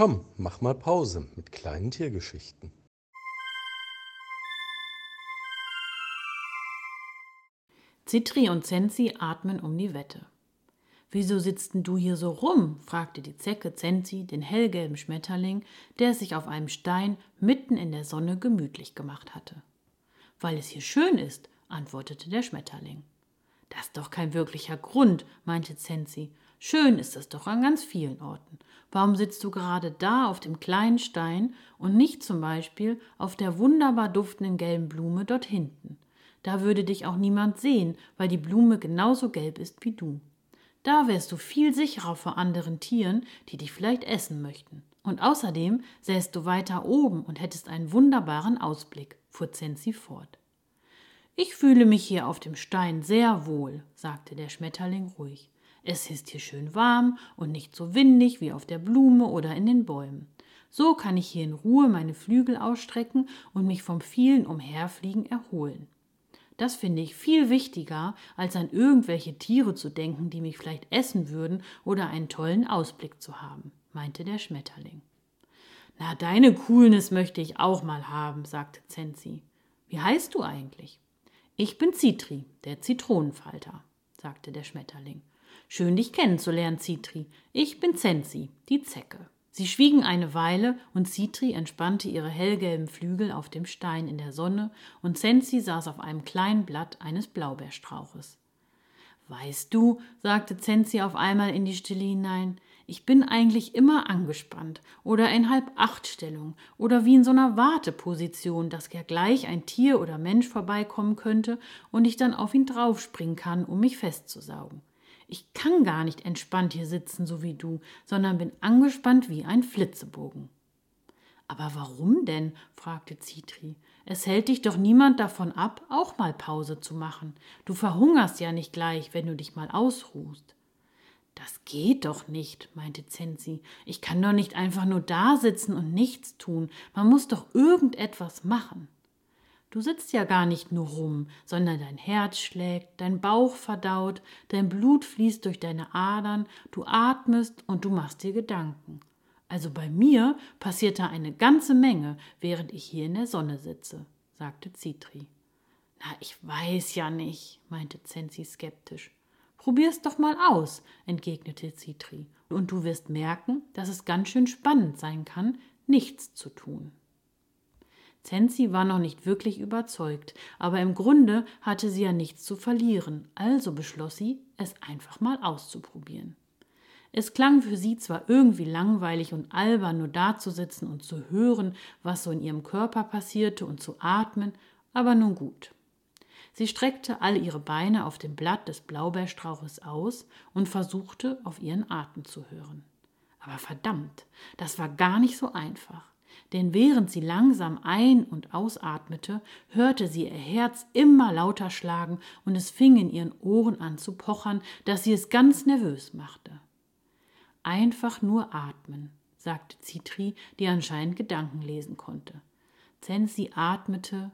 Komm, mach mal Pause mit kleinen Tiergeschichten. Zitri und Zenzi atmen um die Wette. Wieso sitzt denn du hier so rum? fragte die Zecke Zenzi den hellgelben Schmetterling, der sich auf einem Stein mitten in der Sonne gemütlich gemacht hatte. Weil es hier schön ist, antwortete der Schmetterling. Das ist doch kein wirklicher Grund, meinte Zenzi. Schön ist es doch an ganz vielen Orten. Warum sitzt du gerade da auf dem kleinen Stein und nicht zum Beispiel auf der wunderbar duftenden gelben Blume dort hinten? Da würde dich auch niemand sehen, weil die Blume genauso gelb ist wie du. Da wärst du viel sicherer vor anderen Tieren, die dich vielleicht essen möchten. Und außerdem säßt du weiter oben und hättest einen wunderbaren Ausblick, fuhr Zenzi fort. Ich fühle mich hier auf dem Stein sehr wohl, sagte der Schmetterling ruhig. Es ist hier schön warm und nicht so windig wie auf der Blume oder in den Bäumen. So kann ich hier in Ruhe meine Flügel ausstrecken und mich vom vielen Umherfliegen erholen. Das finde ich viel wichtiger, als an irgendwelche Tiere zu denken, die mich vielleicht essen würden oder einen tollen Ausblick zu haben, meinte der Schmetterling. Na, deine Coolness möchte ich auch mal haben, sagte Zenzi. Wie heißt du eigentlich? Ich bin Zitri, der Zitronenfalter, sagte der Schmetterling. Schön dich kennenzulernen, Zitri. Ich bin Zenzi, die Zecke. Sie schwiegen eine Weile, und Citri entspannte ihre hellgelben Flügel auf dem Stein in der Sonne, und Zenzi saß auf einem kleinen Blatt eines Blaubeerstrauches. Weißt du, sagte Zenzi auf einmal in die Stille hinein, ich bin eigentlich immer angespannt oder in Halb-Acht-Stellung oder wie in so einer Warteposition, dass ja gleich ein Tier oder Mensch vorbeikommen könnte und ich dann auf ihn draufspringen kann, um mich festzusaugen. Ich kann gar nicht entspannt hier sitzen, so wie du, sondern bin angespannt wie ein Flitzebogen. Aber warum denn? fragte Zitri. Es hält dich doch niemand davon ab, auch mal Pause zu machen. Du verhungerst ja nicht gleich, wenn du dich mal ausruhst. Das geht doch nicht, meinte Zenzi. Ich kann doch nicht einfach nur da sitzen und nichts tun. Man muss doch irgendetwas machen. Du sitzt ja gar nicht nur rum, sondern dein Herz schlägt, dein Bauch verdaut, dein Blut fließt durch deine Adern, du atmest und du machst dir Gedanken. Also bei mir passiert da eine ganze Menge, während ich hier in der Sonne sitze, sagte Zitri. Na, ich weiß ja nicht, meinte Zenzi skeptisch. Probier's doch mal aus, entgegnete Zitri, und du wirst merken, dass es ganz schön spannend sein kann, nichts zu tun. Zenzi war noch nicht wirklich überzeugt, aber im Grunde hatte sie ja nichts zu verlieren, also beschloss sie, es einfach mal auszuprobieren. Es klang für sie zwar irgendwie langweilig und albern, nur dazusitzen und zu hören, was so in ihrem Körper passierte und zu atmen, aber nun gut. Sie streckte all ihre Beine auf dem Blatt des Blaubeerstrauches aus und versuchte, auf ihren Atem zu hören. Aber verdammt, das war gar nicht so einfach denn während sie langsam ein- und ausatmete, hörte sie ihr Herz immer lauter schlagen und es fing in ihren Ohren an zu pochern, dass sie es ganz nervös machte. Einfach nur atmen, sagte Zitri, die anscheinend Gedanken lesen konnte. Zensi atmete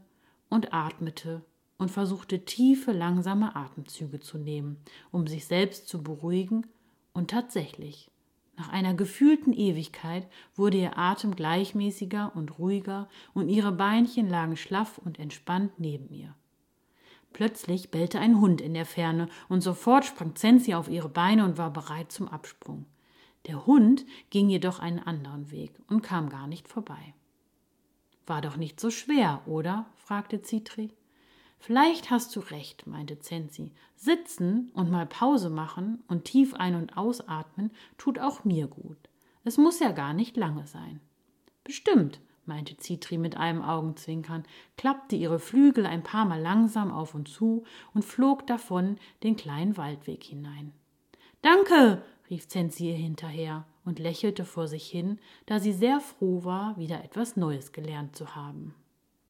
und atmete und versuchte tiefe, langsame Atemzüge zu nehmen, um sich selbst zu beruhigen, und tatsächlich, nach einer gefühlten Ewigkeit wurde ihr Atem gleichmäßiger und ruhiger, und ihre Beinchen lagen schlaff und entspannt neben ihr. Plötzlich bellte ein Hund in der Ferne, und sofort sprang Zenzi auf ihre Beine und war bereit zum Absprung. Der Hund ging jedoch einen anderen Weg und kam gar nicht vorbei. War doch nicht so schwer, oder? fragte Zitri. Vielleicht hast du recht, meinte Zenzi. Sitzen und mal Pause machen und tief ein- und ausatmen tut auch mir gut. Es muss ja gar nicht lange sein. Bestimmt, meinte Zitri mit einem Augenzwinkern, klappte ihre Flügel ein paar Mal langsam auf und zu und flog davon den kleinen Waldweg hinein. Danke, rief Zenzi ihr hinterher und lächelte vor sich hin, da sie sehr froh war, wieder etwas Neues gelernt zu haben.